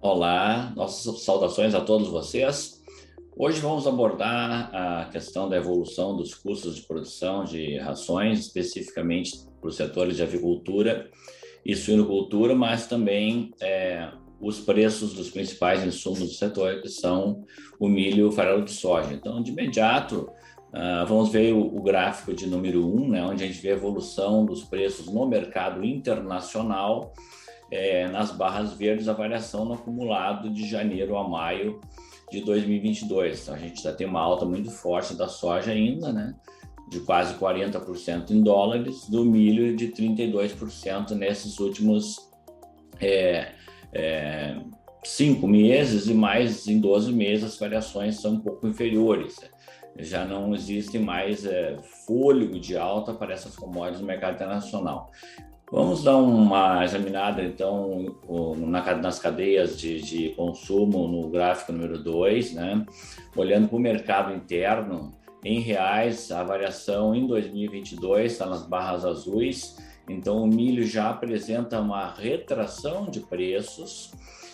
Olá, nossas saudações a todos vocês. Hoje vamos abordar a questão da evolução dos custos de produção de rações, especificamente para os setores de avicultura e suinocultura, mas também é, os preços dos principais insumos do setor, que são o milho e o farelo de soja. Então, de imediato, uh, vamos ver o, o, gráfico de número 1, um, né, onde a gente vê a evolução dos preços no mercado internacional é, nas barras verdes a variação no acumulado de janeiro a maio de 2022. Então, a gente já tem uma alta muito forte da soja ainda, né? De quase 40% em dólares, do milho de 32% nesses últimos é, é, cinco meses e mais em 12 meses as variações são um pouco inferiores. Já não existe mais é, fôlego de alta para essas commodities no mercado internacional. Vamos dar uma examinada, então, nas cadeias de, de consumo no gráfico número 2, né? Olhando para o mercado interno, em reais, a variação em 2022 está nas barras azuis, então o milho já apresenta uma retração de preços.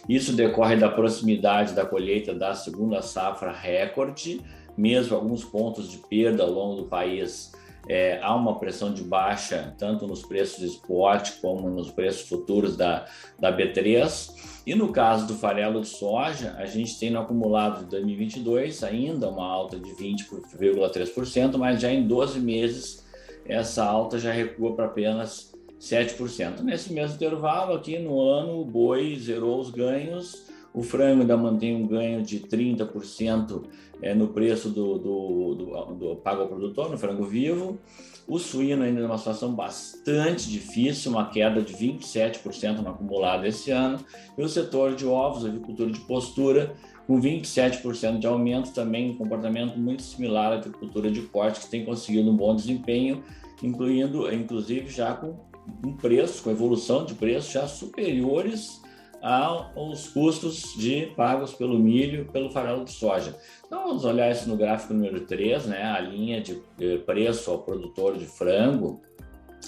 Isso decorre da proximidade da colheita da segunda safra recorde, mesmo alguns pontos de perda ao longo do país é, há uma pressão de baixa tanto nos preços spot como nos preços futuros da, da B3. E no caso do farelo de soja, a gente tem no acumulado de 2022 ainda uma alta de 20,3%, mas já em 12 meses essa alta já recua para apenas 7%. Nesse mesmo intervalo aqui no ano, o boi zerou os ganhos o frango ainda mantém um ganho de 30% é, no preço do, do, do, do, pago ao produtor, no frango vivo. O suíno ainda é uma situação bastante difícil, uma queda de 27% no acumulado esse ano. E o setor de ovos, avicultura de postura, com 27% de aumento, também um comportamento muito similar à agricultura de corte, que tem conseguido um bom desempenho, incluindo, inclusive, já com um preço, com evolução de preços já superiores aos custos de pagos pelo milho, pelo farelo de soja. Então vamos olhar isso no gráfico número 3, né? A linha de preço ao produtor de frango,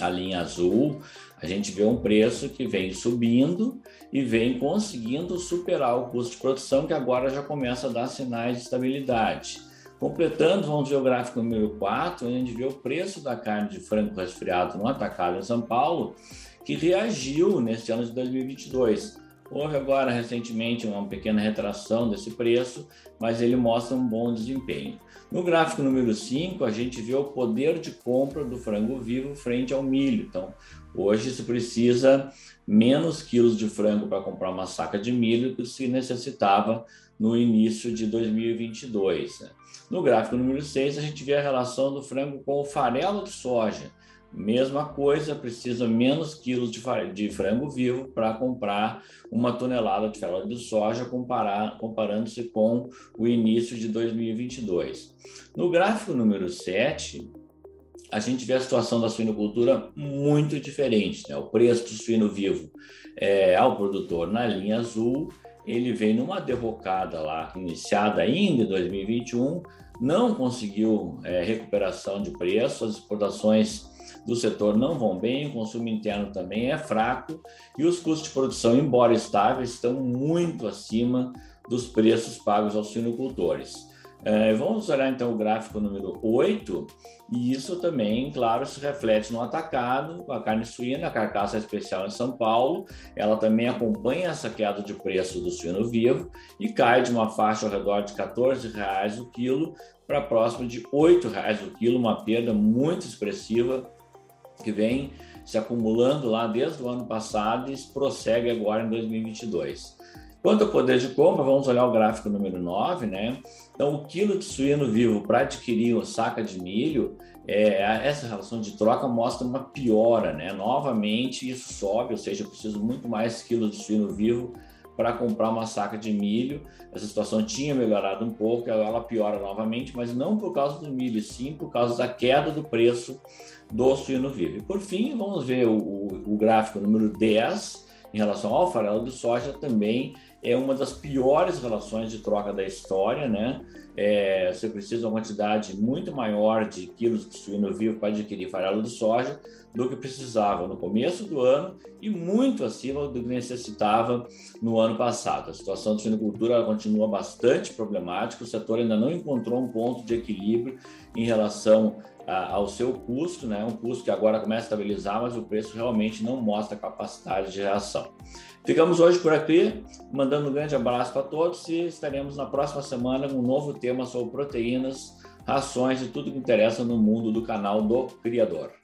a linha azul, a gente vê um preço que vem subindo e vem conseguindo superar o custo de produção, que agora já começa a dar sinais de estabilidade. Completando, vamos ver o gráfico número 4, onde a gente vê o preço da carne de frango resfriado no atacado em São Paulo, que reagiu neste ano de 2022. Houve agora recentemente uma pequena retração desse preço, mas ele mostra um bom desempenho. No gráfico número 5, a gente vê o poder de compra do frango vivo frente ao milho. Então, hoje se precisa menos quilos de frango para comprar uma saca de milho do que se necessitava no início de 2022. Né? No gráfico número 6, a gente vê a relação do frango com o farelo de soja. Mesma coisa, precisa menos quilos de, de frango vivo para comprar uma tonelada de farelo de soja, comparando-se com o início de 2022. No gráfico número 7, a gente vê a situação da suinocultura muito diferente. Né? O preço do suíno vivo é, ao produtor na linha azul, ele vem numa derrocada lá, iniciada ainda em 2021, não conseguiu é, recuperação de preço, as exportações do setor não vão bem, o consumo interno também é fraco e os custos de produção, embora estáveis, estão muito acima dos preços pagos aos suinocultores. É, vamos olhar então o gráfico número 8, e isso também, claro, se reflete no atacado, a carne suína, a carcaça especial em São Paulo, ela também acompanha essa queda de preço do suíno vivo e cai de uma faixa ao redor de R$ reais o quilo para próximo de R$ reais o quilo, uma perda muito expressiva que vem se acumulando lá desde o ano passado e prossegue agora em 2022. Quanto ao poder de compra, vamos olhar o gráfico número 9, né? Então, o quilo de suíno vivo para adquirir uma saca de milho, é, essa relação de troca mostra uma piora, né? Novamente, isso sobe, ou seja, eu preciso muito mais quilos de suíno vivo para comprar uma saca de milho. Essa situação tinha melhorado um pouco, ela piora novamente, mas não por causa do milho, sim por causa da queda do preço do suíno vivo. E por fim, vamos ver o, o, o gráfico número 10, em relação ao farelo de soja, também é uma das piores relações de troca da história, né? É, você precisa de uma quantidade muito maior de quilos de suíno vivo para adquirir farelo de soja do que precisava no começo do ano e muito acima do que necessitava no ano passado. A situação da suinocultura continua bastante problemática, o setor ainda não encontrou um ponto de equilíbrio em relação a, ao seu custo, né? um custo que agora começa a estabilizar, mas o preço realmente não mostra capacidade de reação. Ficamos hoje por aqui, mandando um grande abraço para todos e estaremos na próxima semana com um novo tema sobre proteínas, rações e tudo que interessa no mundo do canal do Criador.